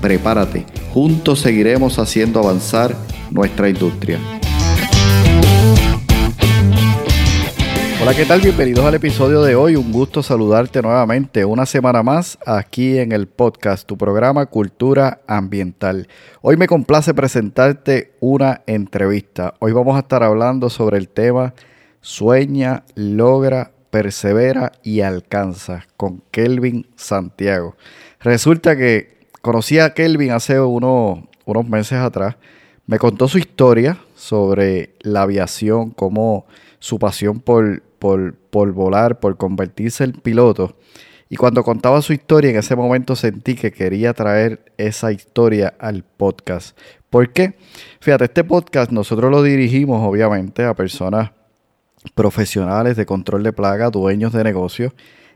Prepárate, juntos seguiremos haciendo avanzar nuestra industria. Hola, ¿qué tal? Bienvenidos al episodio de hoy. Un gusto saludarte nuevamente una semana más aquí en el podcast, tu programa Cultura Ambiental. Hoy me complace presentarte una entrevista. Hoy vamos a estar hablando sobre el tema Sueña, logra, persevera y alcanza con Kelvin Santiago. Resulta que conocí a Kelvin hace unos meses atrás. Me contó su historia sobre la aviación, cómo su pasión por, por, volar, por convertirse en piloto. Y cuando contaba su historia, en ese momento sentí que quería traer esa historia al podcast. ¿Por qué? Fíjate, este podcast nosotros lo dirigimos obviamente a personas profesionales de control de plaga, dueños de negocios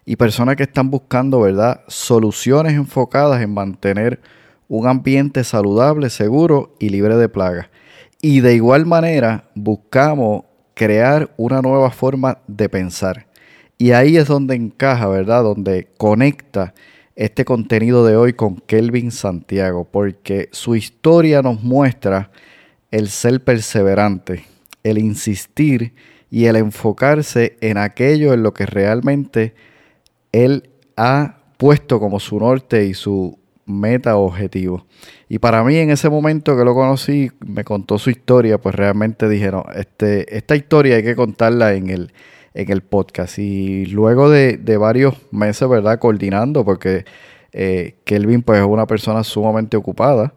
y personas que están buscando, ¿verdad?, soluciones enfocadas en mantener un ambiente saludable, seguro y libre de plagas. Y de igual manera buscamos crear una nueva forma de pensar. Y ahí es donde encaja, ¿verdad? Donde conecta este contenido de hoy con Kelvin Santiago, porque su historia nos muestra el ser perseverante, el insistir y el enfocarse en aquello en lo que realmente él ha puesto como su norte y su meta objetivo. Y para mí en ese momento que lo conocí, me contó su historia, pues realmente dije, no, este, esta historia hay que contarla en el, en el podcast. Y luego de, varios meses, ¿verdad? Coordinando, porque eh, Kelvin pues es una persona sumamente ocupada,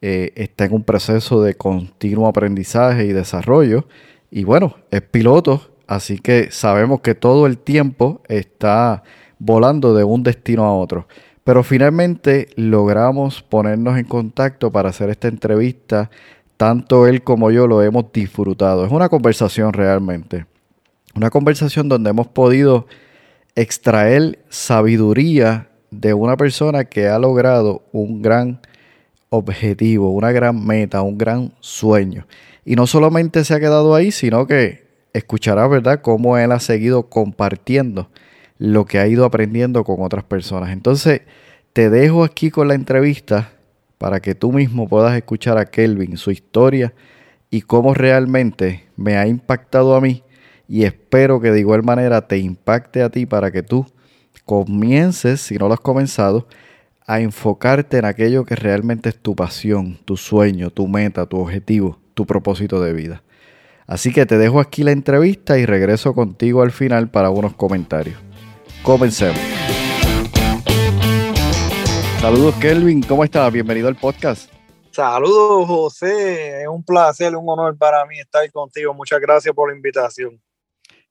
eh, está en un proceso de continuo aprendizaje y desarrollo. Y bueno, es piloto, así que sabemos que todo el tiempo está volando de un destino a otro. Pero finalmente logramos ponernos en contacto para hacer esta entrevista. Tanto él como yo lo hemos disfrutado. Es una conversación realmente. Una conversación donde hemos podido extraer sabiduría de una persona que ha logrado un gran objetivo, una gran meta, un gran sueño. Y no solamente se ha quedado ahí, sino que escuchará, ¿verdad?, cómo él ha seguido compartiendo lo que ha ido aprendiendo con otras personas. Entonces, te dejo aquí con la entrevista para que tú mismo puedas escuchar a Kelvin, su historia y cómo realmente me ha impactado a mí y espero que de igual manera te impacte a ti para que tú comiences, si no lo has comenzado, a enfocarte en aquello que realmente es tu pasión, tu sueño, tu meta, tu objetivo, tu propósito de vida. Así que te dejo aquí la entrevista y regreso contigo al final para unos comentarios. Comencemos. Saludos Kelvin, ¿cómo estás? Bienvenido al podcast. Saludos José, es un placer, un honor para mí estar contigo. Muchas gracias por la invitación.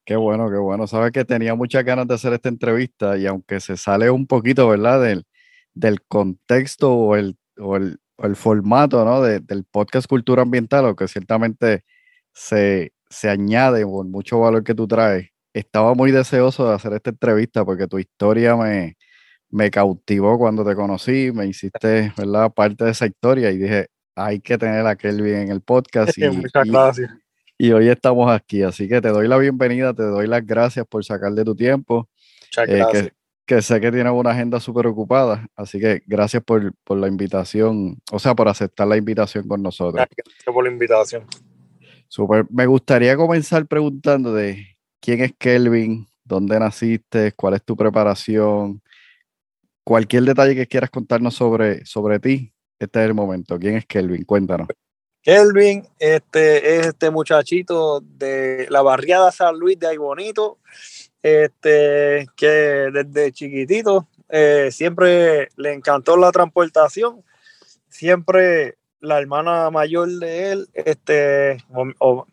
Qué bueno, qué bueno. Sabes que tenía muchas ganas de hacer esta entrevista y aunque se sale un poquito, ¿verdad? Del, del contexto o el, o el, formato, ¿no? del podcast Cultura Ambiental, o que ciertamente se, se añade por mucho valor que tú traes estaba muy deseoso de hacer esta entrevista porque tu historia me, me cautivó cuando te conocí, me hiciste, ¿verdad? Parte de esa historia y dije, hay que tener a Kelvin en el podcast. Y, Muchas gracias. Y, hoy estamos aquí, así que te doy la bienvenida, te doy las gracias por sacar de tu tiempo. Muchas eh, gracias. que, sé que tienes una agenda súper ocupada, así que gracias por, por, la invitación, o sea, por aceptar la invitación con nosotros. Gracias por la invitación. Súper. Me gustaría comenzar preguntando de quién es Kelvin, dónde naciste, cuál es tu preparación, cualquier detalle que quieras contarnos sobre, sobre ti, este es el momento. ¿Quién es Kelvin? Cuéntanos. Kelvin este, es este muchachito de la barriada San Luis de Ay Bonito, este, que desde chiquitito eh, siempre le encantó la transportación, siempre la hermana mayor de él, este,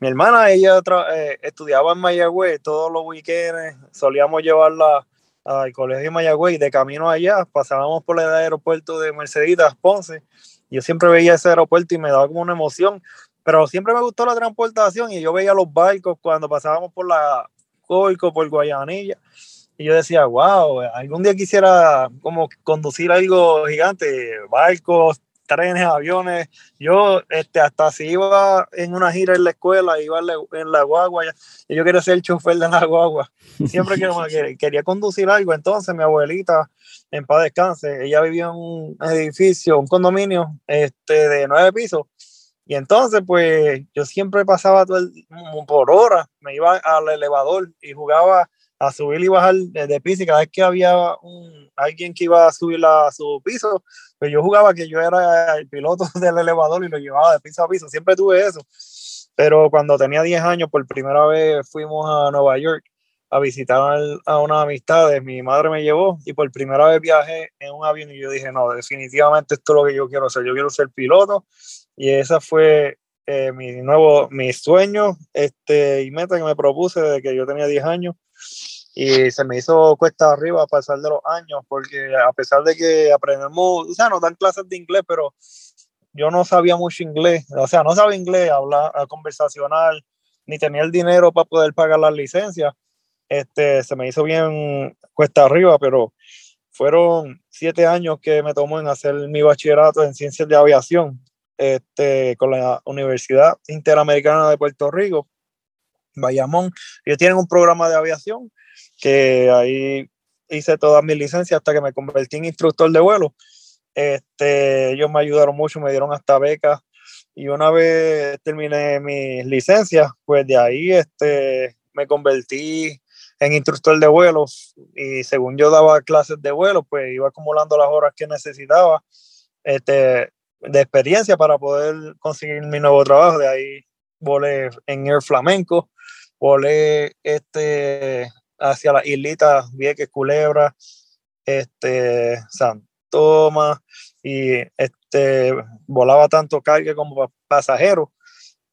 mi hermana, ella eh, estudiaba en Mayagüez todos los weekends, solíamos llevarla al colegio de Mayagüez y de camino allá pasábamos por el aeropuerto de Merceditas, Ponce, yo siempre veía ese aeropuerto y me daba como una emoción, pero siempre me gustó la transportación y yo veía los barcos cuando pasábamos por la Coico, por Guayanilla, y yo decía, wow, algún día quisiera como conducir algo gigante, barcos, trenes, aviones. Yo este, hasta si iba en una gira en la escuela, iba en la, guagua, y yo quería ser el chofer de la guagua. Siempre que, quería conducir algo, entonces mi abuelita, en paz descanse, ella vivía en un edificio, un condominio este, de nueve pisos. Y entonces, pues, yo siempre pasaba todo por horas, me iba al elevador y jugaba a subir y bajar de, piso y cada vez que había un, alguien que iba a subir a su piso, pues yo jugaba que yo era el piloto del elevador y lo llevaba de piso a piso, siempre tuve eso. Pero cuando tenía 10 años, por primera vez fuimos a Nueva York a visitar a unas amistades, mi madre me llevó y por primera vez viajé en un avión y yo dije, no, definitivamente esto es lo que yo quiero hacer, yo quiero ser piloto y esa fue eh, mi nuevo, mi sueño este, y meta que me propuse desde que yo tenía 10 años y se me hizo cuesta arriba a pasar de los años, porque a pesar de que aprendemos, o sea, nos dan clases de inglés, pero yo no sabía mucho inglés, o sea, no sabía inglés, hablar conversacional, ni tenía el dinero para poder pagar las licencias. Este, se me hizo bien cuesta arriba, pero fueron siete años que me tomó en hacer mi bachillerato en ciencias de aviación este, con la Universidad Interamericana de Puerto Rico, Bayamón. Ellos tienen un programa de aviación que ahí hice todas mis licencias hasta que me convertí en instructor de vuelo. Este, ellos me ayudaron mucho, me dieron hasta becas y una vez terminé mis licencias, pues de ahí este, me convertí en instructor de vuelo y según yo daba clases de vuelo, pues iba acumulando las horas que necesitaba este, de experiencia para poder conseguir mi nuevo trabajo. De ahí volé en Air Flamenco, volé este, hacia las islitas Vieques, Culebra, este, San Tomás, y este, volaba tanto carga como pasajero,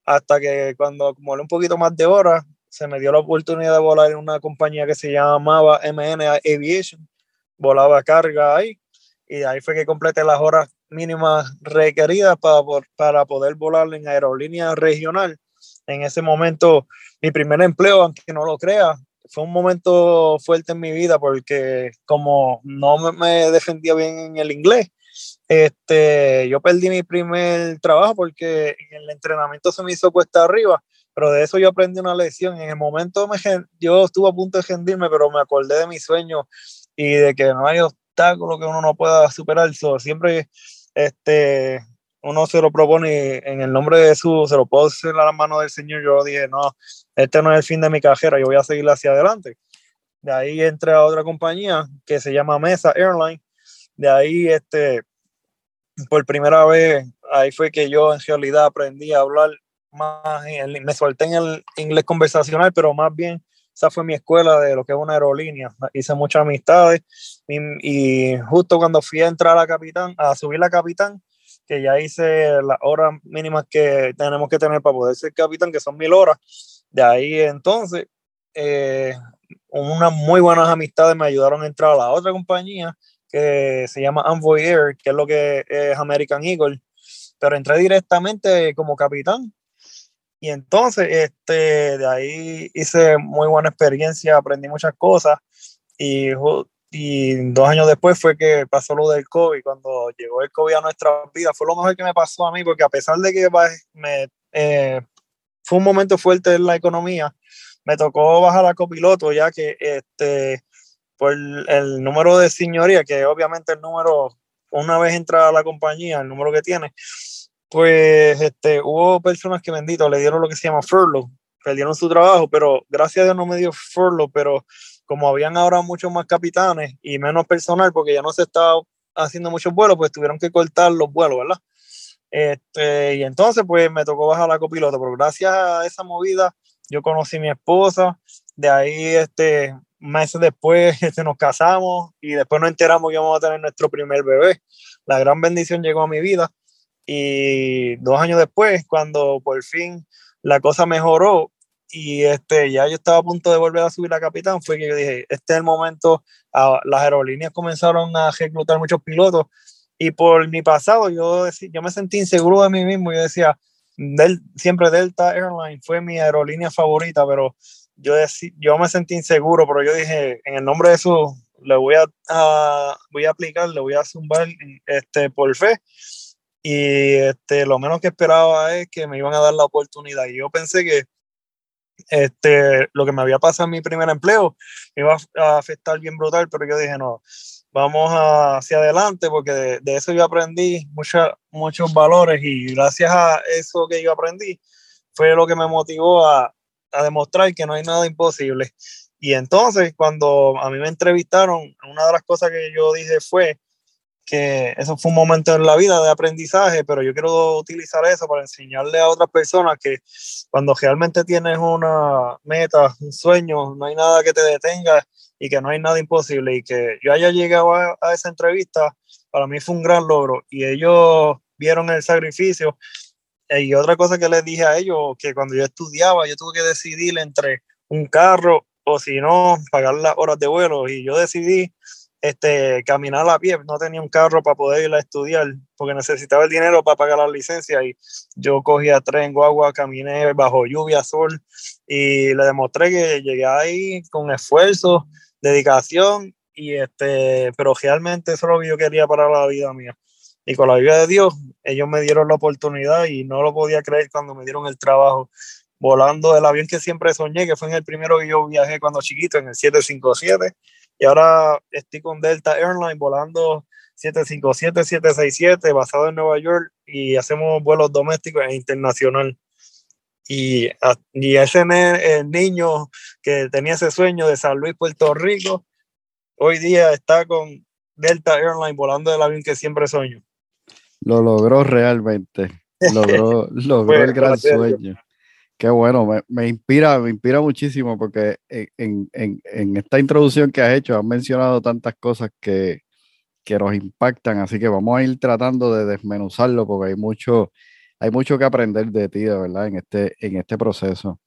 hasta que cuando acumulé un poquito más de horas, se me dio la oportunidad de volar en una compañía que se llamaba MN Aviation, volaba carga ahí, y ahí fue que completé las horas mínimas requeridas para, para poder volar en aerolínea regional. En ese momento, mi primer empleo, aunque no lo crea, fue un momento fuerte en mi vida porque como no me, defendía bien en el inglés, este, yo perdí mi primer trabajo porque en el entrenamiento se me hizo cuesta arriba, pero de eso yo aprendí una lección. En el momento me, yo estuve a punto de rendirme, pero me acordé de mi sueño y de que no hay obstáculo que uno no pueda superar. eso siempre este, uno se lo propone en el nombre de Jesús, se lo puedo hacer a la mano del Señor. Yo dije, no, este no es el fin de mi carrera, yo voy a seguir hacia adelante. De ahí entré a otra compañía que se llama Mesa Airline. De ahí, este, por primera vez, ahí fue que yo en realidad aprendí a hablar más, me solté en el inglés conversacional, pero más bien esa fue mi escuela de lo que es una aerolínea. Hice muchas amistades y, y justo cuando fui a entrar a capitán, a subir la capitán, que ya hice las horas mínimas que tenemos que tener para poder ser capitán, que son mil horas. De ahí entonces, eh, unas muy buenas amistades me ayudaron a entrar a la otra compañía que se llama Envoy Air, que es lo que es American Eagle, pero entré directamente como capitán. Y entonces, este, de ahí hice muy buena experiencia, aprendí muchas cosas y y dos años después fue que pasó lo del COVID, cuando llegó el COVID a nuestra vida, fue lo mejor que me pasó a mí, porque a pesar de que me, eh, fue un momento fuerte en la economía, me tocó bajar a copiloto, ya que este, por el, número de señoría, que obviamente el número, una vez entra a la compañía, el número que tiene, pues este, hubo personas que bendito le dieron lo que se llama furlough, perdieron su trabajo, pero gracias a Dios no me dio furlough, pero como habían ahora muchos más capitanes y menos personal, porque ya no se estaba haciendo muchos vuelos, pues tuvieron que cortar los vuelos, ¿verdad? Este, y entonces, pues me tocó bajar la copiloto, pero gracias a esa movida, yo conocí a mi esposa, de ahí, este, meses después, este, nos casamos y después nos enteramos que íbamos a tener nuestro primer bebé. La gran bendición llegó a mi vida y dos años después, cuando por fin la cosa mejoró, y este, ya yo estaba a punto de volver a subir a capitán, fue que yo dije, este es el momento, ah, las aerolíneas comenzaron a reclutar muchos pilotos Y por mi pasado, yo, yo me sentí inseguro de mí mismo. Yo decía, Del, siempre Delta Airlines fue mi aerolínea favorita, pero yo, yo me sentí inseguro, pero yo dije, en el nombre de eso, le voy a, voy a aplicar, le voy a zumbar este, por fe. Y este, lo menos que esperaba es que me iban a dar la oportunidad. Y yo pensé que este, lo que me había pasado en mi primer empleo iba a afectar bien brutal, pero yo dije, no, vamos hacia adelante porque de, eso yo aprendí muchos valores y gracias a eso que yo aprendí fue lo que me motivó a, a demostrar que no hay nada imposible. Y entonces cuando a mí me entrevistaron, una de las cosas que yo dije fue, que eso fue un momento en la vida de aprendizaje, pero yo quiero utilizar eso para enseñarle a otras personas que cuando realmente tienes una meta, un sueño, no hay nada que te detenga y que no hay nada imposible. Y que yo haya llegado a, esa entrevista, para mí fue un gran logro. Y ellos vieron el sacrificio. Y otra cosa que les dije a ellos, que cuando yo estudiaba, yo tuve que decidir entre un carro o si no, pagar las horas de vuelo. Y yo decidí este, caminar a pie, no tenía un carro para poder ir a estudiar, porque necesitaba el dinero para pagar la licencia y yo cogía tren, guagua, caminé bajo lluvia, sol y le demostré que llegué ahí con esfuerzo, dedicación y este, pero realmente eso es lo que yo quería para la vida mía. Y con la vida de Dios, ellos me dieron la oportunidad y no lo podía creer cuando me dieron el trabajo volando el avión que siempre soñé, que fue en el primero que yo viajé cuando chiquito, en el 757 y ahora estoy con Delta Airlines volando 757, 767 basado en Nueva York y hacemos vuelos domésticos e internacional. Y, y ese el niño que tenía ese sueño de San Luis, Puerto Rico, hoy día está con Delta Airlines volando el avión que siempre sueño. Lo logró realmente. Logró, logró el gran sueño. Qué bueno, me, inspira, me inspira muchísimo porque en, esta introducción que has hecho has mencionado tantas cosas que, nos impactan, así que vamos a ir tratando de desmenuzarlo porque hay mucho, hay mucho que aprender de ti, de verdad, en este, en este proceso.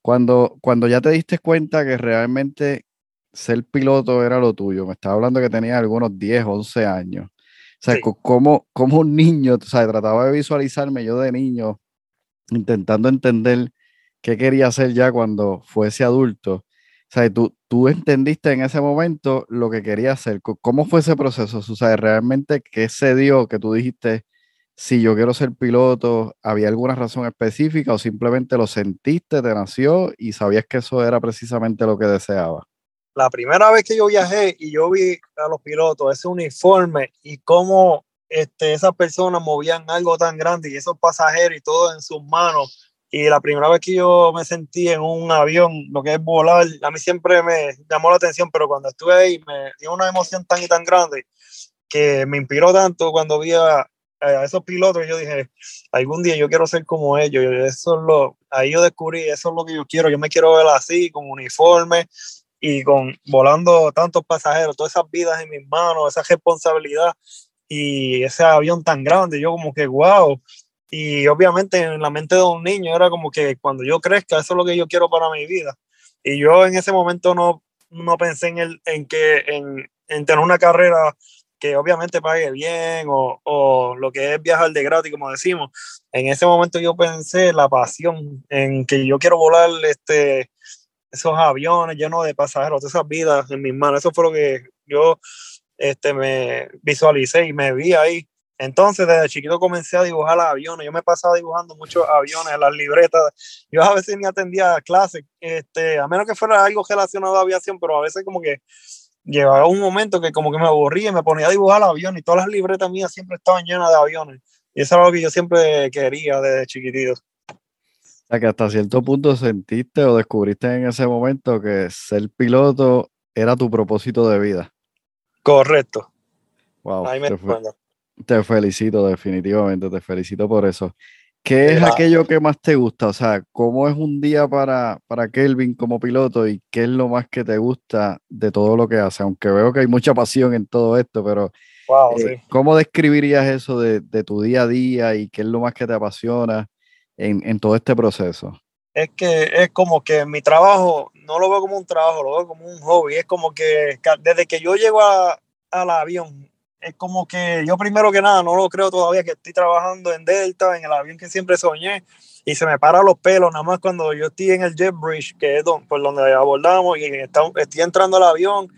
Cuando, cuando ya te diste cuenta que realmente ser piloto era lo tuyo, me estaba hablando que tenías algunos 10, 11 años. O sea, como, como un niño, o sea, trataba de visualizarme yo de niño, intentando entender qué quería hacer ya cuando fuese adulto. O sea, tú, tú entendiste en ese momento lo que quería hacer. ¿Cómo fue ese proceso? O sea, realmente, ¿qué se dio que tú dijiste, si yo quiero ser piloto, ¿había alguna razón específica o simplemente lo sentiste, te nació y sabías que eso era precisamente lo que deseaba? La primera vez que yo viajé y yo vi a los pilotos ese uniforme y cómo este, esas personas movían algo tan grande y esos pasajeros y todo en sus manos y la primera vez que yo me sentí en un avión, lo que es volar, a mí siempre me llamó la atención, pero cuando estuve ahí me dio una emoción tan y tan grande que me inspiró tanto cuando vi a, esos pilotos. Yo dije, algún día yo quiero ser como ellos. Eso es lo, ahí yo descubrí, eso es lo que yo quiero. Yo me quiero ver así, con uniforme y con volando tantos pasajeros, todas esas vidas en mis manos, esa responsabilidad y ese avión tan grande. Yo como que, wow, y obviamente en la mente de un niño era como que cuando yo crezca, eso es lo que yo quiero para mi vida. Y yo en ese momento no, no pensé en, el, en, que, en, en tener una carrera que obviamente pague bien o, o, lo que es viajar de gratis, como decimos. En ese momento yo pensé la pasión en que yo quiero volar este, esos aviones llenos de pasajeros, esas vidas en mis manos. Eso fue lo que yo este, me visualicé y me vi ahí entonces, desde chiquito comencé a dibujar aviones. Yo me pasaba dibujando muchos aviones en las libretas. Yo a veces ni atendía clases, este, a menos que fuera algo relacionado a aviación, pero a veces como que llegaba un momento que como que me aburría y me ponía a dibujar aviones y todas las libretas mías siempre estaban llenas de aviones. Y eso era lo que yo siempre quería desde chiquitito. O sea, que hasta cierto punto sentiste o descubriste en ese momento que ser piloto era tu propósito de vida. Correcto. Wow. Ahí me te felicito, definitivamente, te felicito por eso. ¿Qué es aquello que más te gusta? O sea, ¿cómo es un día para, para Kelvin como piloto y qué es lo más que te gusta de todo lo que hace? Aunque veo que hay mucha pasión en todo esto, pero eh, ¿cómo describirías eso de, tu día a día y qué es lo más que te apasiona en, en todo este proceso? Es que es como que mi trabajo, no lo veo como un trabajo, lo veo como un hobby. Es como que desde que yo llego al avión, es como que yo primero que nada no lo creo todavía que estoy trabajando en Delta, en el avión que siempre soñé, y se me paran los pelos nada más cuando yo estoy en el jet bridge, que es por donde abordamos, y estoy entrando al avión,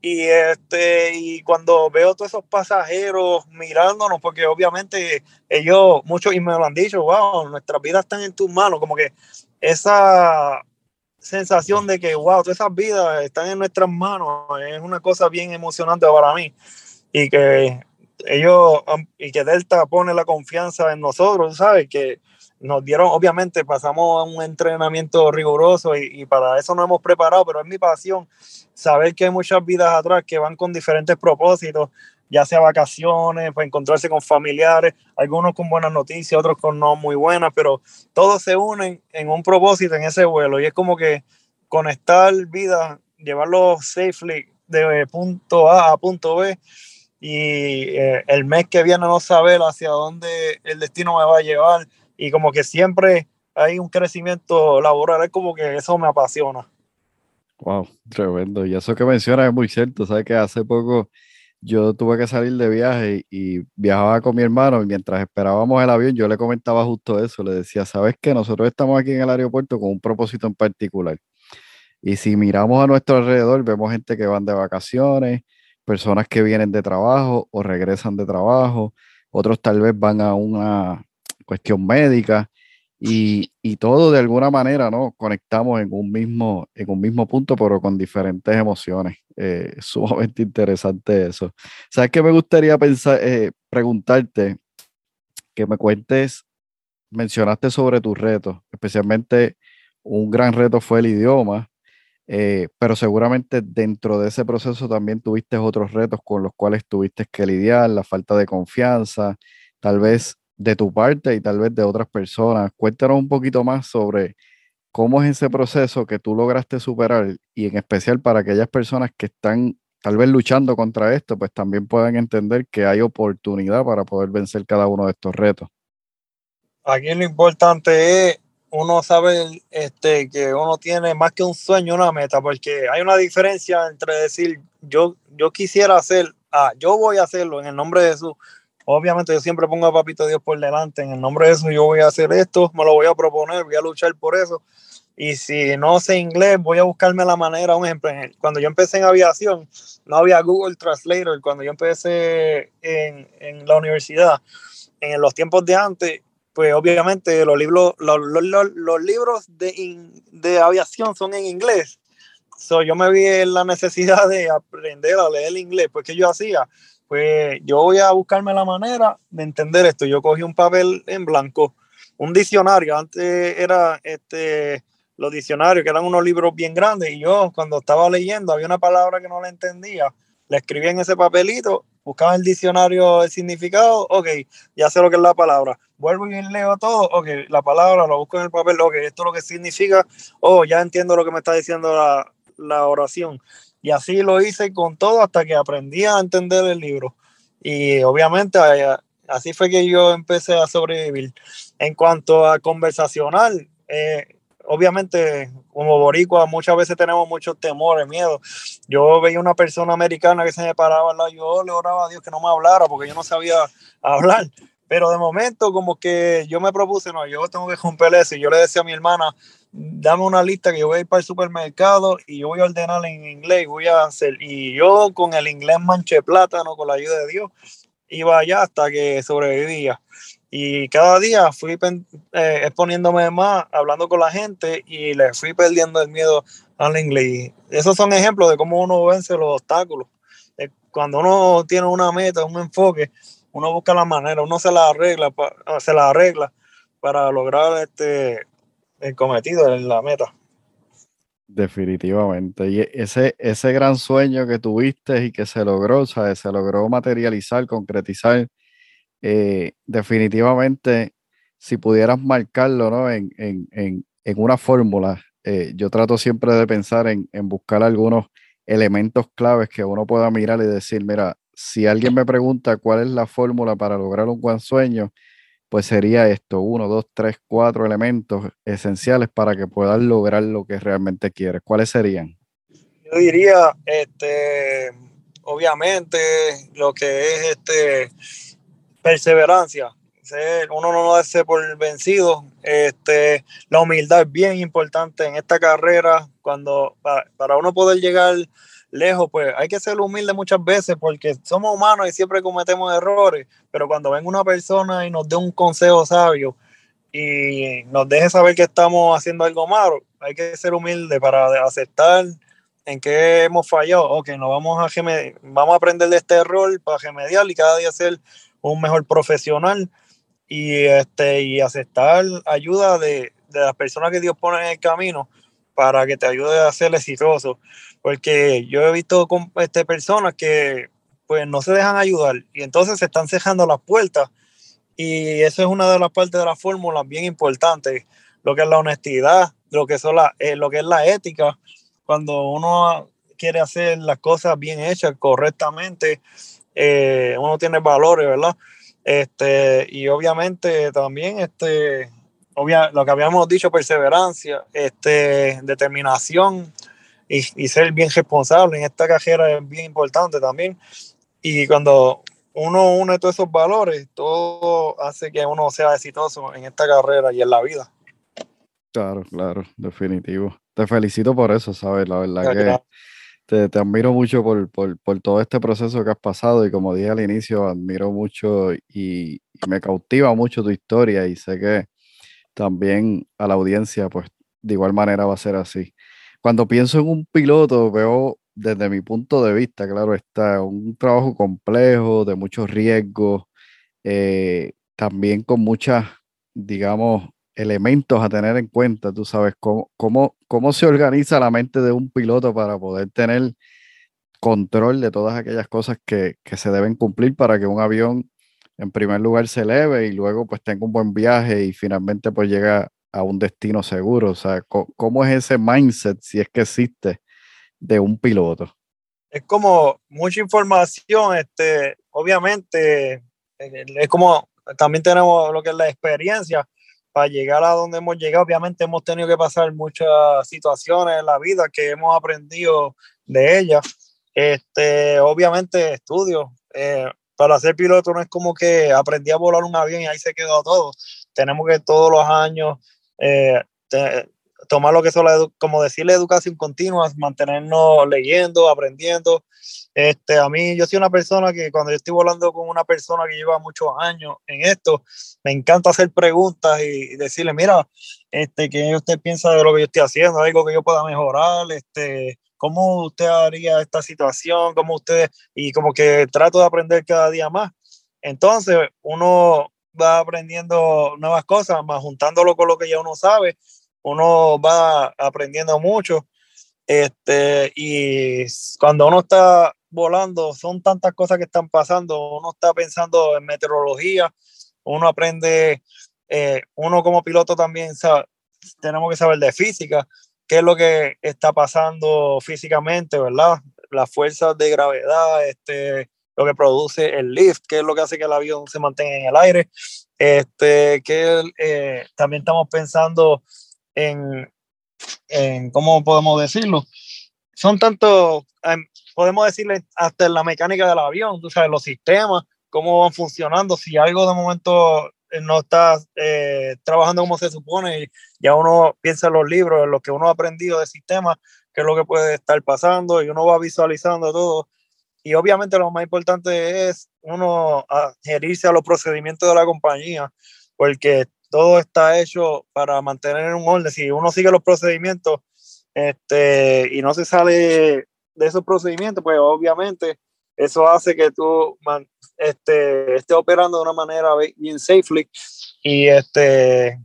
y este y cuando veo todos esos pasajeros mirándonos porque obviamente ellos muchos y me lo han dicho wow nuestras vidas están en tus manos como que esa sensación de que wow todas esas vidas están en nuestras manos es una cosa bien emocionante para mí y que ellos y que Delta pone la confianza en nosotros sabes que nos dieron, obviamente pasamos un entrenamiento riguroso y, para eso nos hemos preparado, pero es mi pasión saber que hay muchas vidas atrás que van con diferentes propósitos, ya sea vacaciones, para encontrarse con familiares, algunos con buenas noticias, otros con no muy buenas, pero todos se unen en un propósito en ese vuelo y es como que conectar vidas, llevarlos safely de punto A a punto B y eh, el mes que viene no saber hacia dónde el destino me va a llevar y como que siempre hay un crecimiento laboral, es como que eso me apasiona. Wow, tremendo. Y eso que mencionas es muy cierto. Sabes que hace poco yo tuve que salir de viaje y viajaba con mi hermano y mientras esperábamos el avión yo le comentaba justo eso. Le decía, sabes que nosotros estamos aquí en el aeropuerto con un propósito en particular. Y si miramos a nuestro alrededor, vemos gente que van de vacaciones, personas que vienen de trabajo o regresan de trabajo, otros tal vez van a una cuestión médica y, y, todo de alguna manera, ¿no? Conectamos en un mismo, en un mismo punto, pero con diferentes emociones. Eh, sumamente interesante eso. ¿Sabes qué me gustaría pensar, eh, preguntarte? Que me cuentes, mencionaste sobre tus retos, especialmente un gran reto fue el idioma, eh, pero seguramente dentro de ese proceso también tuviste otros retos con los cuales tuviste que lidiar, la falta de confianza, tal vez de tu parte y tal vez de otras personas. Cuéntanos un poquito más sobre cómo es ese proceso que tú lograste superar y en especial para aquellas personas que están tal vez luchando contra esto, pues también puedan entender que hay oportunidad para poder vencer cada uno de estos retos. Aquí lo importante es uno sabe este, que uno tiene más que un sueño, una meta, porque hay una diferencia entre decir yo, yo quisiera hacer, ah, yo voy a hacerlo en el nombre de Jesús, Obviamente yo siempre pongo a Papito Dios por delante. En el nombre de eso yo voy a hacer esto, me lo voy a proponer, voy a luchar por eso. Y si no sé inglés, voy a buscarme la manera. Un ejemplo, cuando yo empecé en aviación, no había Google Translator. Cuando yo empecé en, en la universidad, en los tiempos de antes, pues obviamente los libros, los, los, los libros de, de aviación son en inglés. So, yo me vi en la necesidad de aprender a leer inglés, pues ¿qué yo hacía? pues yo voy a buscarme la manera de entender esto. Yo cogí un papel en blanco, un diccionario, antes era este, los diccionarios, que eran unos libros bien grandes, y yo cuando estaba leyendo había una palabra que no la entendía, la escribí en ese papelito, buscaba el diccionario el significado, ok, ya sé lo que es la palabra. Vuelvo y leo todo, ok, la palabra lo busco en el papel, ok, esto es lo que significa, oh, ya entiendo lo que me está diciendo la, la oración. Y así lo hice con todo hasta que aprendí a entender el libro. Y obviamente eh, así fue que yo empecé a sobrevivir. En cuanto a conversacional, eh, obviamente como boricua muchas veces tenemos muchos temores, miedo. Yo veía una persona americana que se me paraba al lado, yo le oraba a Dios que no me hablara porque yo no sabía hablar. Pero de momento como que yo me propuse, no, yo tengo que romper eso. Y yo le decía a mi hermana, dame una lista que yo voy a ir para el supermercado y yo voy a ordenar en inglés voy a hacer. Y yo con el inglés manché plátano, con la ayuda de Dios, iba allá hasta que sobrevivía. Y cada día fui eh, exponiéndome más, hablando con la gente y le fui perdiendo el miedo al inglés. esos son ejemplos de cómo uno vence los obstáculos. Eh, cuando uno tiene una meta, un enfoque, uno busca la manera, uno se la arregla, se la arregla para lograr este, el cometido, la meta. Definitivamente. Y ese, ese gran sueño que tuviste y que se logró, ¿sabes? se logró materializar, concretizar, eh, definitivamente, si pudieras marcarlo ¿no? en, en, en, en una fórmula, eh, yo trato siempre de pensar en, en buscar algunos elementos claves que uno pueda mirar y decir, mira, si alguien me pregunta cuál es la fórmula para lograr un buen sueño, pues sería esto, uno, dos, tres, cuatro elementos esenciales para que puedas lograr lo que realmente quieres. ¿Cuáles serían? Yo diría, este, obviamente, lo que es este perseverancia. Uno no ser por vencido. Este, la humildad es bien importante en esta carrera. Cuando para, uno poder llegar lejos, pues hay que ser humilde muchas veces porque somos humanos y siempre cometemos errores. Pero cuando venga una persona y nos dé un consejo sabio y nos deje saber que estamos haciendo algo malo, hay que ser humilde para aceptar en qué hemos fallado, ok, nos vamos a, vamos a aprender de este error para remediar y cada día ser un mejor profesional y, este, y aceptar ayuda de, de las personas que Dios pone en el camino para que te ayude a ser exitoso. Porque yo he visto con, este, personas que pues no se dejan ayudar y entonces se están cerrando las puertas y eso es una de las partes de la fórmula bien importante, lo que es la honestidad, lo que, la, eh, lo que es la ética, cuando uno quiere hacer las cosas bien hechas, correctamente, eh, uno tiene valores, ¿verdad? Este, y obviamente también este, lo que habíamos dicho, perseverancia, este, determinación y, y, ser bien responsable en esta carrera es bien importante también. Y cuando uno une todos esos valores, todo hace que uno sea exitoso en esta carrera y en la vida. Claro, claro, definitivo. Te felicito por eso, ¿sabes? La verdad que te, admiro mucho por, todo este proceso que has pasado y como dije al inicio, admiro mucho y, me cautiva mucho tu historia y sé que también a la audiencia, pues de igual manera va a ser así. Cuando pienso en un piloto, veo desde mi punto de vista, claro está, un trabajo complejo, de muchos riesgos, eh, también con muchas, digamos, elementos a tener en cuenta, tú sabes, cómo, cómo, cómo se organiza la mente de un piloto para poder tener control de todas aquellas cosas que, se deben cumplir para que un avión en primer lugar se eleve y luego pues tenga un buen viaje y finalmente pues llega a un destino seguro. O sea, ¿cómo es ese mindset, si es que existe, de un piloto? Es como mucha información, este, obviamente, eh, es como también tenemos lo que es la experiencia, para llegar a donde hemos llegado, obviamente hemos tenido que pasar muchas situaciones en la vida que hemos aprendido de ellas. Este, obviamente estudio. Eh, para ser piloto no es como que aprendí a volar un avión y ahí se quedó todo. Tenemos que todos los años eh, tomar lo que es, como decirle, educación continua, mantenernos leyendo, aprendiendo. Este, a mí, yo soy una persona que cuando yo estoy volando con una persona que lleva muchos años en esto, me encanta hacer preguntas y decirle, mira, este, ¿qué usted piensa de lo que yo estoy haciendo? ¿Algo que yo pueda mejorar? Este, ¿Cómo usted haría esta situación? ¿Cómo usted? Y como que trato de aprender cada día más. Entonces, uno va aprendiendo nuevas cosas, más juntándolo con lo que ya uno sabe, uno va aprendiendo mucho. Este, y cuando uno está volando, son tantas cosas que están pasando, uno está pensando en meteorología, uno aprende, eh, uno como piloto también sabe, tenemos que saber de física, qué es lo que está pasando físicamente, ¿verdad? Las fuerzas de gravedad, este, lo que produce el lift, qué es lo que hace que el avión se mantenga en el aire, este, que eh, también estamos pensando en, en, ¿cómo podemos decirlo? Son tanto, em, podemos decirle hasta en la mecánica del avión, tú sabes, los sistemas, cómo van funcionando, si algo de momento eh, no está eh, trabajando como se supone, ya uno piensa en los libros, en lo que uno ha aprendido de sistemas, qué es lo que puede estar pasando y uno va visualizando todo. Y obviamente lo más importante es uno adherirse a los procedimientos de la compañía, porque todo está hecho para mantener un orden. Si uno sigue los procedimientos este, y no se sale de esos procedimientos, pues obviamente eso hace que tú este, estés operando de una manera bien safely y este,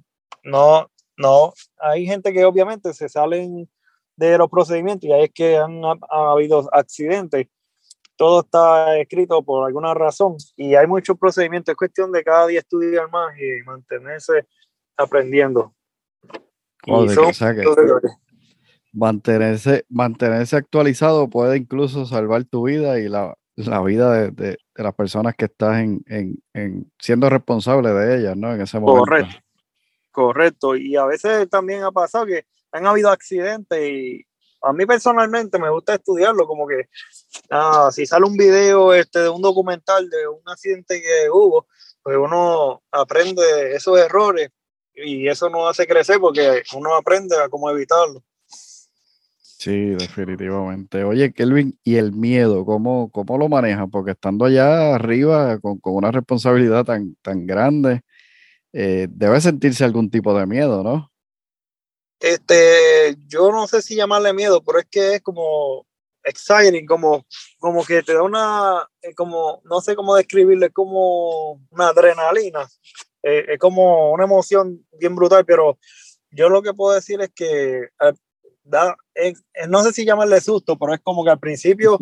no, no, hay gente que obviamente se salen de los procedimientos y ahí es que han habido accidentes todo está escrito por alguna razón y hay muchos procedimientos. Es cuestión de cada día estudiar más y mantenerse aprendiendo. mantenerse, mantenerse actualizado puede incluso salvar tu vida y la, la vida de, de, las personas que estás en, en, en, siendo responsable de ellas, ¿no? En ese momento. Correcto. Correcto. Y a veces también ha pasado que han habido accidentes y a mí personalmente me gusta estudiarlo, como que ah, si sale un video este, de un documental de un accidente que hubo, pues uno aprende esos errores y eso nos hace crecer porque uno aprende a cómo evitarlo. Sí, definitivamente. Oye, Kelvin, ¿y el miedo? ¿Cómo, cómo lo manejan? Porque estando allá arriba con, una responsabilidad tan, tan grande, eh, debe sentirse algún tipo de miedo, ¿no? Este, yo no sé si llamarle miedo, pero es que es como exciting, como, como que te da una, eh, como, no sé cómo describirle, como una adrenalina, eh, es como una emoción bien brutal, pero yo lo que puedo decir es que da, no sé si llamarle susto, pero es como que al principio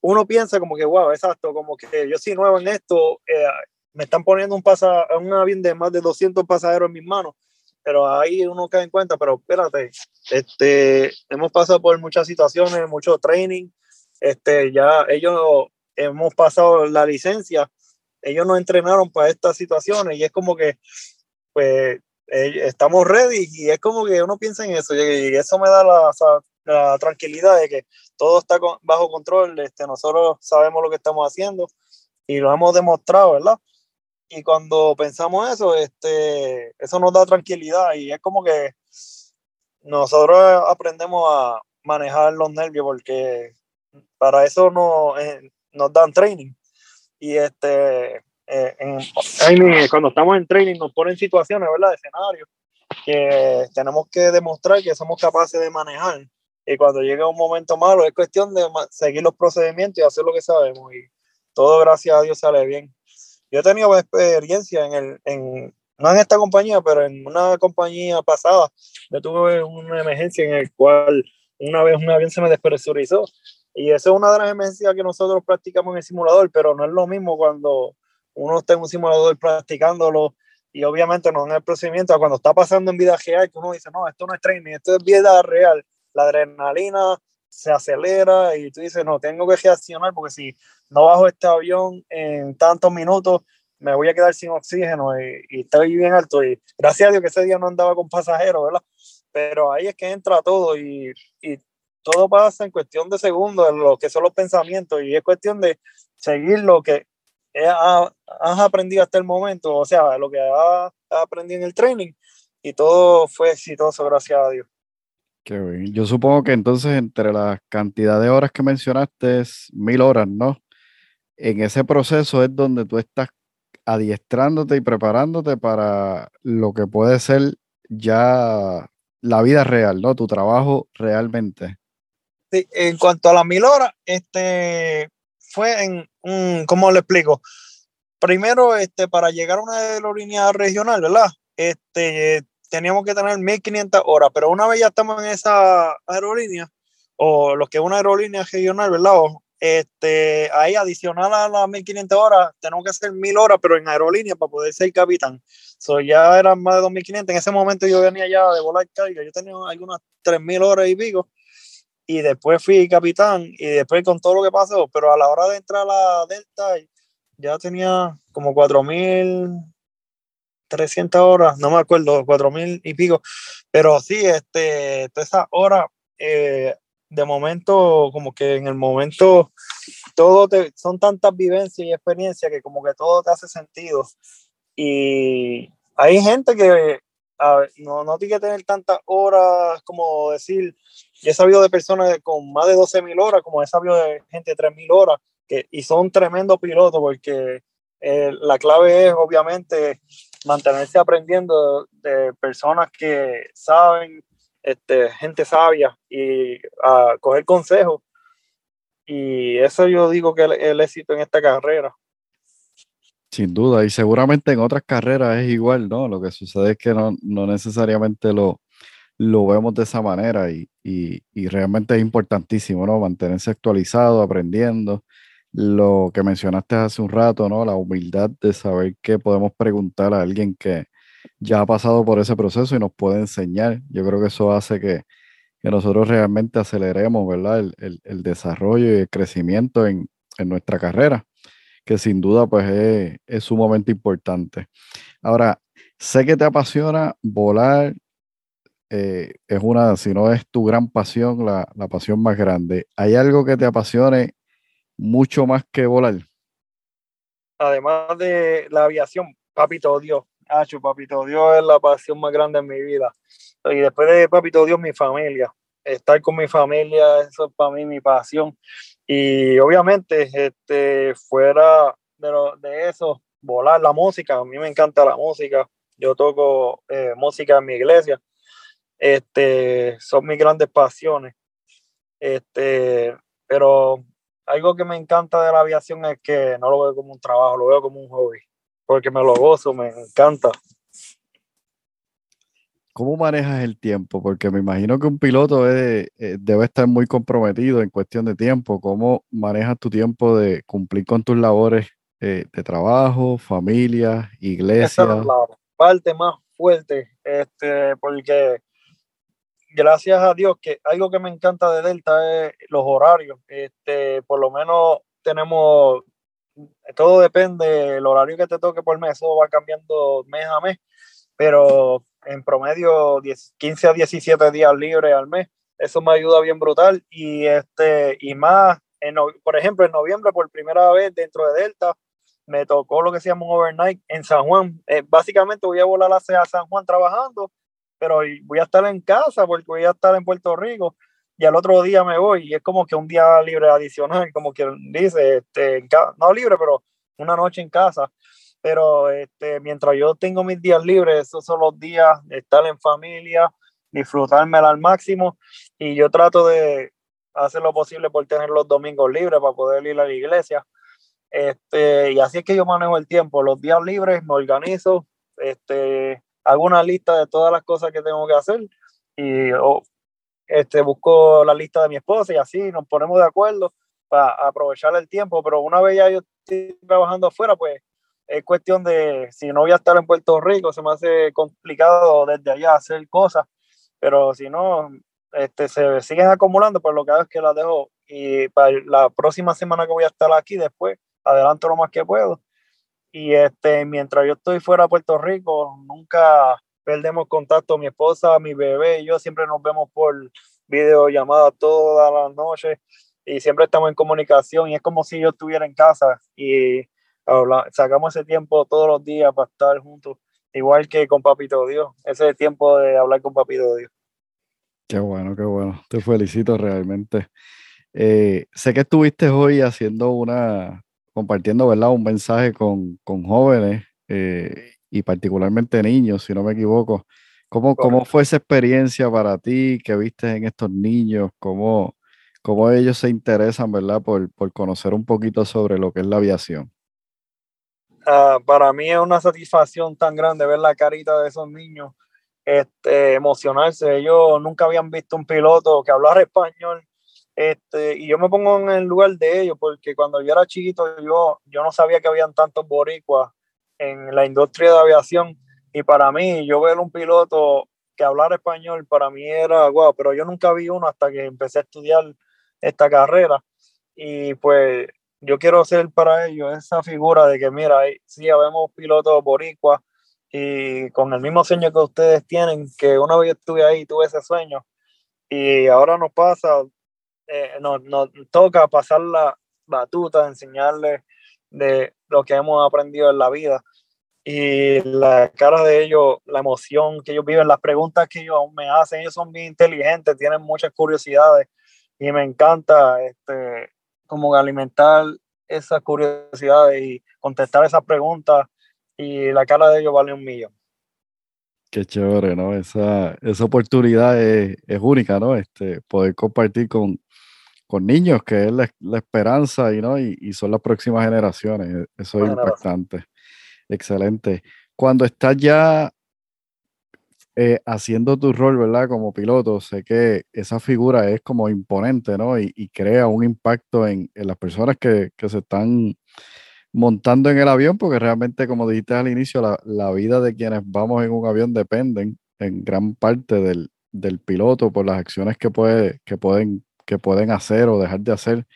uno piensa como que, wow, exacto, como que yo soy nuevo en esto, eh, me están poniendo un, pasa, un avión de más de 200 pasajeros en mis manos, pero ahí uno cae en cuenta, pero espérate, este, hemos pasado por muchas situaciones, mucho training, este, ya ellos hemos pasado la licencia, ellos nos entrenaron para estas situaciones y es como que, pues, eh, estamos ready y es como que uno piensa en eso y eso me da la, la tranquilidad de que todo está bajo control, este, nosotros sabemos lo que estamos haciendo y lo hemos demostrado, ¿verdad? Y cuando pensamos eso, este, eso nos da tranquilidad y es como que nosotros aprendemos a manejar los nervios porque para eso no, eh, nos dan training. Y este, eh, cuando estamos en training nos ponen situaciones, ¿verdad? Escenarios que tenemos que demostrar que somos capaces de manejar. Y cuando llega un momento malo, es cuestión de seguir los procedimientos y hacer lo que sabemos. Y todo, gracias a Dios, sale bien. Yo he tenido experiencia en el, en, no en esta compañía, pero en una compañía pasada. Yo tuve una emergencia en el cual una vez un avión se me despresurizó. Y eso es una de las emergencias que nosotros practicamos en el simulador, pero no es lo mismo cuando uno está en un simulador practicándolo y obviamente no en el procedimiento, cuando está pasando en vida real, que uno dice, no, esto no es training, esto es vida real, la adrenalina se acelera y tú dices, no, tengo que reaccionar porque si no bajo este avión en tantos minutos, me voy a quedar sin oxígeno y, y estoy bien alto. Y gracias a Dios que ese día no andaba con pasajeros, ¿verdad? Pero ahí es que entra todo y, y todo pasa en cuestión de segundos, lo que son los pensamientos, y es cuestión de seguir lo que has aprendido hasta el momento, o sea, lo que has aprendido en el training, y todo fue exitoso, gracias a Dios. Yo supongo que entonces entre la cantidad de horas que mencionaste es mil horas, ¿no? En ese proceso es donde tú estás adiestrándote y preparándote para lo que puede ser ya la vida real, ¿no? Tu trabajo realmente. Sí, en cuanto a las mil horas, este, fue en ¿cómo le explico? Primero, este, para llegar a una aerolínea regional, ¿verdad? Este, teníamos que tener 1500 horas, pero una vez ya estamos en esa aerolínea, o lo que es una aerolínea regional, ¿verdad? este, ahí adicional a las 1500 horas, tenemos que hacer 1000 horas, pero en aerolínea para poder ser capitán. So, ya eran más de 2500. En ese momento yo venía ya de volar carga, yo tenía algunas 3000 horas y pico y después fui capitán y después con todo lo que pasó, pero a la hora de entrar a la Delta ya tenía como 4.300 horas, no me acuerdo, 4.000 y pico, pero sí, este, todas horas, eh, de momento, como que en el momento, todo te, son tantas vivencias y experiencias que como que todo te hace sentido. Y hay gente que no, no tiene que tener tantas horas como decir, y he sabido de personas con más de 12.000 horas, como he sabido de gente de 3.000 horas, que, y son tremendos pilotos porque eh, la clave es obviamente mantenerse aprendiendo de, personas que saben, este, gente sabia y a coger consejos. Y eso yo digo que es el, éxito en esta carrera. Sin duda, y seguramente en otras carreras es igual, ¿no? Lo que sucede es que no, no necesariamente lo, lo vemos de esa manera y, realmente es importantísimo, ¿no? Mantenerse actualizado, aprendiendo. Lo que mencionaste hace un rato, ¿no? La humildad de saber que podemos preguntar a alguien que ya ha pasado por ese proceso y nos puede enseñar. Yo creo que eso hace que, nosotros realmente aceleremos, ¿verdad? El, desarrollo y el crecimiento en, nuestra carrera, que sin duda pues es, es sumamente importante. Ahora, sé que te apasiona volar, eh, es una, si no es tu gran pasión, la, la, pasión más grande. ¿Hay algo que te apasione mucho más que volar? Además de la aviación, papito Dios, Hacho, papito Dios es la pasión más grande en mi vida. Y después de papito Dios, mi familia. Estar con mi familia, eso es para mí mi pasión. Y obviamente, este, fuera de, lo, de eso, volar la música. A mí me encanta la música. Yo toco eh, música en mi iglesia. Este, son mis grandes pasiones. Este, pero algo que me encanta de la aviación es que no lo veo como un trabajo, lo veo como un hobby, porque me lo gozo, me encanta. ¿Cómo manejas el tiempo? Porque me imagino que un piloto eh, debe estar muy comprometido en cuestión de tiempo. ¿Cómo manejas tu tiempo de cumplir con tus labores eh, de trabajo, familia, iglesia? Esa es la parte más fuerte, este, porque gracias a Dios que algo que me encanta de Delta es los horarios. Este, por lo menos tenemos, todo depende, el horario que te toque por mes, eso va cambiando mes a mes, pero en promedio 10, 15 a 17 días libres al mes. Eso me ayuda bien brutal y este y más en, por ejemplo en noviembre por primera vez dentro de Delta me tocó lo que se llama un overnight en San Juan. Eh, básicamente voy a volar hacia San Juan trabajando pero voy a estar en casa porque voy a estar en Puerto Rico y al otro día me voy y es como que un día libre adicional, como quien dice, este, no libre, pero una noche en casa. Pero este, mientras yo tengo mis días libres, esos son los días de estar en familia, disfrutármela al máximo y yo trato de hacer lo posible por tener los domingos libres para poder ir a la iglesia. Este, y así es que yo manejo el tiempo. Los días libres me organizo, este, hago una lista de todas las cosas que tengo que hacer y este, busco la lista de mi esposa y así nos ponemos de acuerdo para aprovechar el tiempo, pero una vez ya yo estoy trabajando afuera, pues es cuestión de, si no voy a estar en Puerto Rico, se me hace complicado desde allá hacer cosas, pero si no, este, se siguen acumulando, pues lo que hago es que las dejo y para la próxima semana que voy a estar aquí, después adelanto lo más que puedo y este, mientras yo estoy fuera de Puerto Rico, nunca perdemos contacto. Mi esposa, mi bebé yo siempre nos vemos por videollamada todas las noches y siempre estamos en comunicación y es como si yo estuviera en casa y sacamos ese tiempo todos los días para estar juntos, igual que con Papito Dios, ese tiempo de hablar con Papito Dios. Qué bueno, qué bueno. Te felicito realmente. Eh, sé que estuviste hoy haciendo una, compartiendo, ¿verdad? Un mensaje con, jóvenes eh, y particularmente niños, si no me equivoco. ¿Cómo, ¿Cómo, fue esa experiencia para ti que viste en estos niños? ¿Cómo, cómo ellos se interesan, ¿verdad? Por, conocer un poquito sobre lo que es la aviación. Ah, para mí es una satisfacción tan grande ver la carita de esos niños este, emocionarse. Ellos nunca habían visto un piloto que hablara español este, y yo me pongo en el lugar de ellos porque cuando yo era chiquito yo, yo no sabía que habían tantos boricuas en la industria de aviación. Y para mí yo ver un piloto que hablara español para mí era guau, pero yo nunca vi uno hasta que empecé a estudiar esta carrera. Y pues yo quiero ser para ellos esa figura de que mira, sí, habemos pilotos boricuas y con el mismo sueño que ustedes tienen, que una vez estuve ahí, tuve ese sueño y ahora nos pasa eh, nos, toca pasar la batuta, enseñarles de lo que hemos aprendido en la vida. Y la cara de ellos, la emoción que ellos viven, las preguntas que ellos me hacen, ellos son bien inteligentes, tienen muchas curiosidades y me encanta este, como alimentar esas curiosidades y contestar esas preguntas y la cara de ellos vale un millón. Qué chévere, ¿no? Esa, esa oportunidad es, es, única, ¿no? Este, poder compartir con, con niños, que es la, esperanza y, ¿no? Y, son las próximas generaciones. E, eso es impactante. Excelente. Cuando estás ya eh, haciendo tu rol, ¿verdad? Como piloto, sé que esa figura es como imponente, ¿no? Y, crea un impacto en, las personas que, se están montando en el avión, porque realmente, como dijiste al inicio, la, vida de quienes vamos en un avión dependen en gran parte del, del piloto por las acciones que, puede, que pueden que pueden hacer o dejar de hacer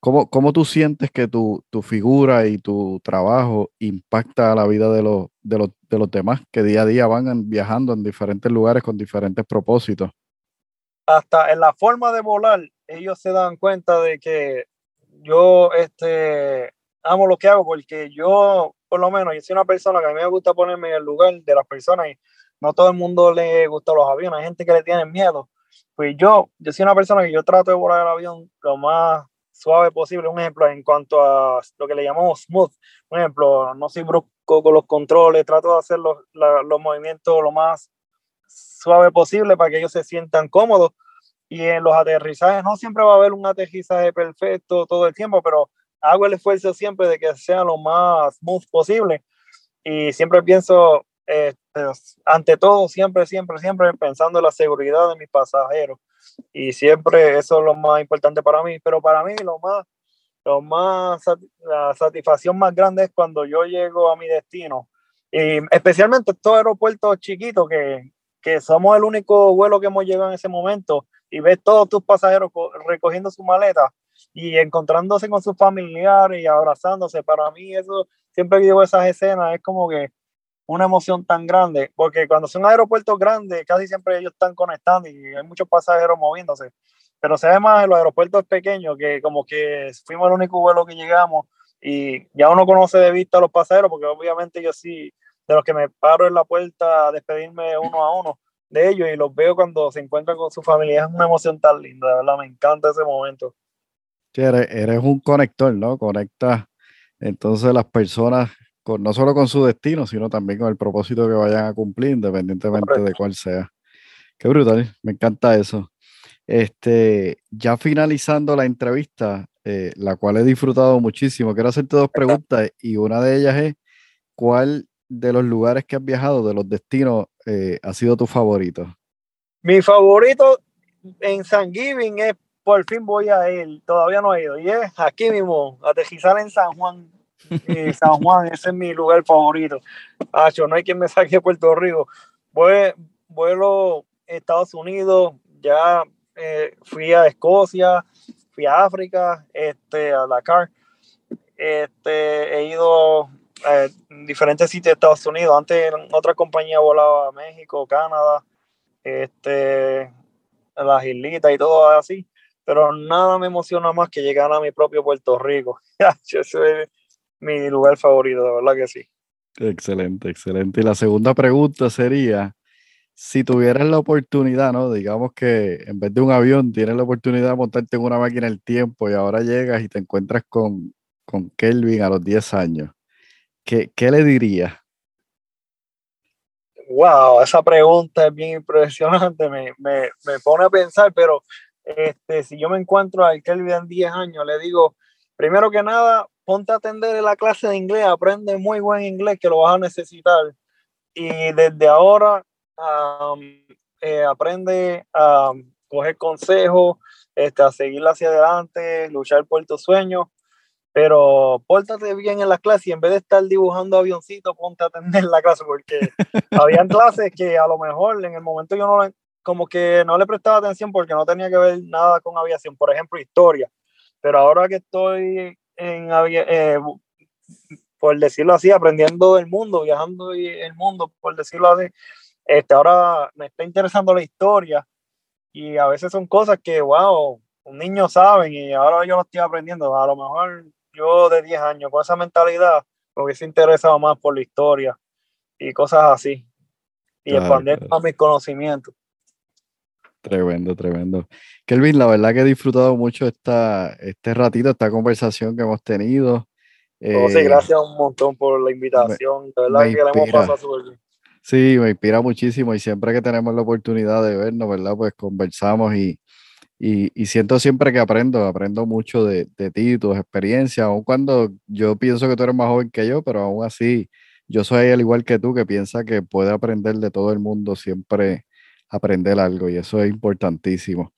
¿Cómo, ¿Cómo, tú sientes que tu, tu, figura y tu trabajo impacta a la vida de los, de, los, de los demás que día a día van viajando en diferentes lugares con diferentes propósitos? Hasta en la forma de volar, ellos se dan cuenta de que yo este, amo lo que hago porque yo, por lo menos, yo soy una persona que a mí me gusta ponerme en el lugar de las personas y no todo el mundo le gusta los aviones, hay gente que le tiene miedo. Pues yo, yo soy una persona que yo trato de volar el avión lo más suave posible. Un ejemplo, en cuanto a lo que le llamamos smooth, un ejemplo, no soy brusco con los controles, trato de hacer los, los movimientos lo más suave posible para que ellos se sientan cómodos. Y en los aterrizajes no siempre va a haber un aterrizaje perfecto todo el tiempo, pero hago el esfuerzo siempre de que sea lo más smooth posible. Y siempre pienso, eh, ante todo, siempre, siempre, siempre pensando en la seguridad de mis pasajeros. Y siempre eso es lo más importante para mí. Pero para mí lo más, lo más, la satisfacción más grande es cuando yo llego a mi destino. Y especialmente estos aeropuertos chiquitos que, que somos el único vuelo que hemos llegado en ese momento y ves todos tus pasajeros recogiendo su maleta y encontrándose con sus familiares y abrazándose. Para mí eso, siempre que llevo esas escenas, es como que una emoción tan grande, porque cuando son aeropuertos grandes, casi siempre ellos están conectando y hay muchos pasajeros moviéndose, pero se ve más en los aeropuertos pequeños, que como que fuimos el único vuelo que llegamos y ya uno conoce de vista a los pasajeros, porque obviamente yo sí, de los que me paro en la puerta a despedirme uno a uno de ellos y los veo cuando se encuentran con su familia, es una emoción tan linda, de verdad, me encanta ese momento. Sí, eres, eres un conector, ¿no? Conectas entonces las personas no solo con su destino, sino también con el propósito que vayan a cumplir, independientemente de cuál sea. Qué brutal, me encanta eso. Este, ya finalizando la entrevista, eh, la cual he disfrutado muchísimo, quiero hacerte dos preguntas y una de ellas es, ¿cuál de los lugares que has viajado, de los destinos, eh, ha sido tu favorito? Mi favorito en San Giving es, por fin voy a él, todavía no he ido, y es aquí mismo, a Tejizal en San Juan, y San Juan, ese es mi lugar favorito. Acho, no hay quien me saque de Puerto Rico. vuelo a Estados Unidos, ya eh, fui a Escocia, fui a África, este, a Dakar. Este, he ido a diferentes sitios de Estados Unidos. Antes otra compañía volaba a México, Canadá, este, a las islitas y todo así. Pero nada me emociona más que llegar a mi propio Puerto Rico. Yo soy, mi lugar favorito, de verdad que sí. Excelente, excelente. Y la segunda pregunta sería, si tuvieras la oportunidad, ¿no? Digamos que en vez de un avión tienes la oportunidad de montarte en una máquina del tiempo y ahora llegas y te encuentras con, con Kelvin a los 10 años, ¿qué, qué le dirías? Wow, esa pregunta es bien impresionante, me, me, me pone a pensar, pero este, si yo me encuentro al Kelvin en 10 años, le digo, primero que nada, ponte a atender en la clase de inglés, aprende muy buen inglés que lo vas a necesitar. Y desde ahora eh, aprende a coger consejos, este, a seguir hacia adelante, luchar por tus sueños. Pero pórtate bien en la clase y en vez de estar dibujando avioncitos, ponte a atender la clase, porque habían clases que a lo mejor en el momento yo no como que no le prestaba atención porque no tenía que ver nada con aviación, por ejemplo, historia. Pero ahora que estoy en, eh, por decirlo así, aprendiendo del mundo, viajando el mundo, por decirlo así. Este, ahora me está interesando la historia y a veces son cosas que, wow, un niño sabe y ahora yo lo estoy aprendiendo. A lo mejor yo de 10 años con esa mentalidad me hubiese interesado más por la historia y cosas así y expandir más mis conocimientos. Tremendo, tremendo. Kelvin, la verdad que he disfrutado mucho esta, este ratito, esta conversación que hemos tenido. Oh, sí, eh, gracias un montón por la invitación. de verdad que la hemos pasado súper bien. Sí, me inspira muchísimo y siempre que tenemos la oportunidad de vernos, ¿verdad? Pues conversamos y, y, siento siempre que aprendo, aprendo mucho de, de ti, tus experiencias, aun cuando yo pienso que tú eres más joven que yo, pero aún así yo soy al igual que tú que piensa que puede aprender de todo el mundo siempre aprender algo y eso es importantísimo.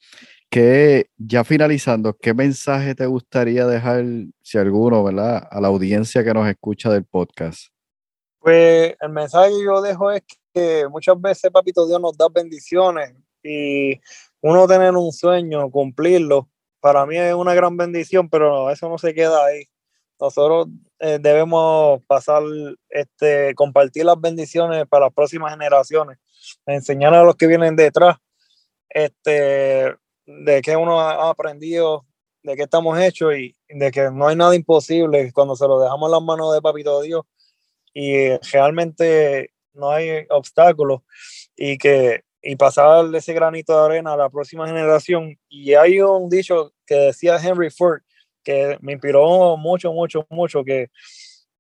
Que ya finalizando, ¿qué mensaje te gustaría dejar, si alguno, ¿verdad? a la audiencia que nos escucha del podcast? Pues el mensaje que yo dejo es que muchas veces, papito Dios nos da bendiciones y uno tener un sueño, cumplirlo, para mí es una gran bendición, pero eso no se queda ahí. Nosotros eh, debemos pasar, este, compartir las bendiciones para las próximas generaciones, enseñar a los que vienen detrás, este, de qué uno ha aprendido, de qué estamos hechos y de que no hay nada imposible cuando se lo dejamos en las manos de Papito Dios y realmente no hay obstáculos y que y pasar ese granito de arena a la próxima generación. Y hay un dicho que decía Henry Ford que me inspiró mucho, mucho, mucho, que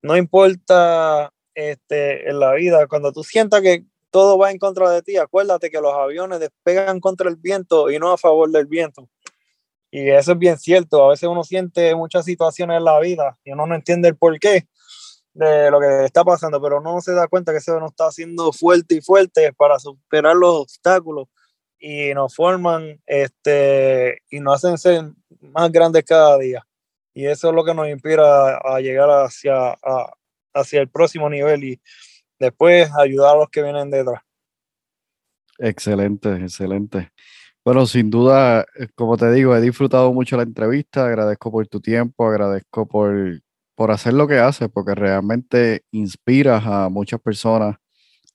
no importa este, en la vida, cuando tú sientas que todo va en contra de ti, acuérdate que los aviones despegan contra el viento y no a favor del viento. Y eso es bien cierto, a veces uno siente muchas situaciones en la vida y uno no entiende el por qué, de lo que está pasando, pero no se da cuenta que eso nos está haciendo fuerte y fuerte para superar los obstáculos y nos forman este, y nos hacen ser más grandes cada día. Y eso es lo que nos inspira a, llegar hacia, hacia el próximo nivel y después ayudar a los que vienen detrás. Excelente, excelente. Bueno, sin duda, eh, como te digo, he disfrutado mucho la entrevista, agradezco por tu tiempo, agradezco por por hacer lo que haces, porque realmente inspiras a muchas personas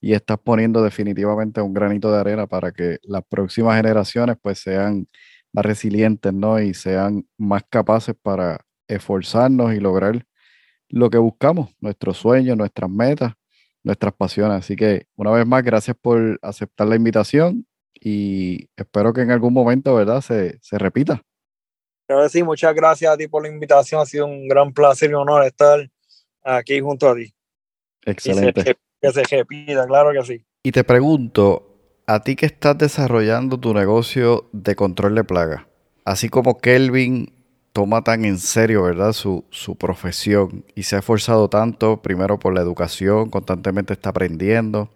y estás poniendo definitivamente un granito de arena para que las próximas generaciones pues sean más resilientes, ¿no? Y sean más capaces para esforzarnos y lograr lo que buscamos, nuestros sueños, nuestras metas, nuestras pasiones. Así que una vez más, gracias por aceptar la invitación y espero que en algún momento, ¿verdad?, se, se repita. Claro sí, muchas gracias a ti por la invitación. Ha sido un gran placer y honor estar aquí junto a ti. Excelente. que se repita, claro que sí. Y te pregunto, a ti que estás desarrollando tu negocio de control de plaga, así como Kelvin toma tan en serio, ¿verdad? Su, su profesión y se ha esforzado tanto, primero por la educación, constantemente está aprendiendo,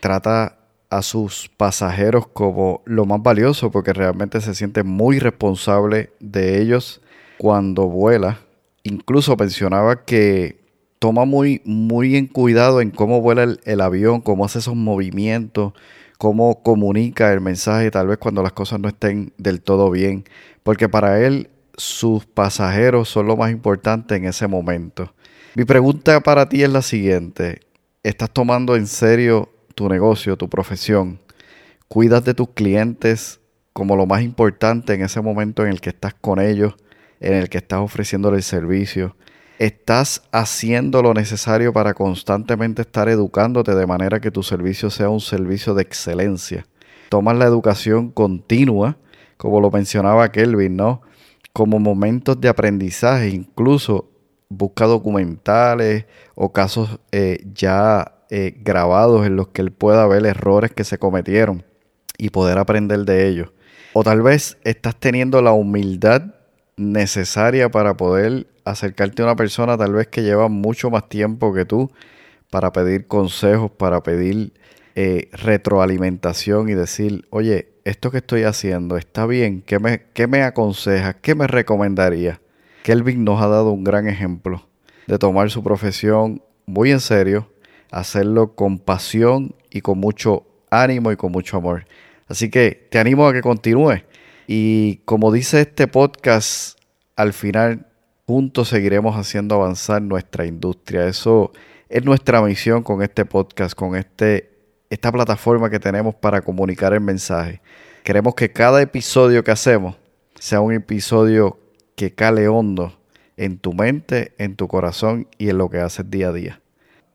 trata a sus pasajeros como lo más valioso porque realmente se siente muy responsable de ellos cuando vuela. Incluso mencionaba que toma muy, muy en cuidado en cómo vuela el, el avión, cómo hace esos movimientos, cómo comunica el mensaje, tal vez cuando las cosas no estén del todo bien, porque para él sus pasajeros son lo más importante en ese momento. Mi pregunta para ti es la siguiente, ¿estás tomando en serio tu negocio, tu profesión, cuidas de tus clientes como lo más importante en ese momento en el que estás con ellos, en el que estás ofreciéndole el servicio, estás haciendo lo necesario para constantemente estar educándote de manera que tu servicio sea un servicio de excelencia. Tomas la educación continua, como lo mencionaba Kelvin, ¿no? Como momentos de aprendizaje, incluso busca documentales o casos eh, ya eh, grabados en los que él pueda ver errores que se cometieron y poder aprender de ellos. O tal vez estás teniendo la humildad necesaria para poder acercarte a una persona tal vez que lleva mucho más tiempo que tú para pedir consejos, para pedir eh, retroalimentación y decir, oye, esto que estoy haciendo está bien, ¿qué me, qué me aconsejas? ¿Qué me recomendaría? Kelvin nos ha dado un gran ejemplo de tomar su profesión muy en serio, hacerlo con pasión y con mucho ánimo y con mucho amor. Así que te animo a que continúes. Y como dice este podcast, al final juntos seguiremos haciendo avanzar nuestra industria. Eso es nuestra misión con este podcast, con este, esta plataforma que tenemos para comunicar el mensaje. Queremos que cada episodio que hacemos sea un episodio que cale hondo en tu mente, en tu corazón y en lo que haces día a día.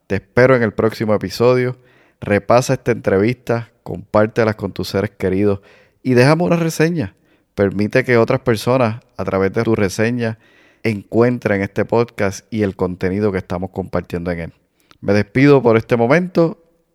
Te espero en el próximo episodio. Repasa esta entrevista, compártelas con tus seres queridos y déjame una reseña. Permite que otras personas, a través de tu reseña, encuentren este podcast y el contenido que estamos compartiendo en él. Me despido por este momento,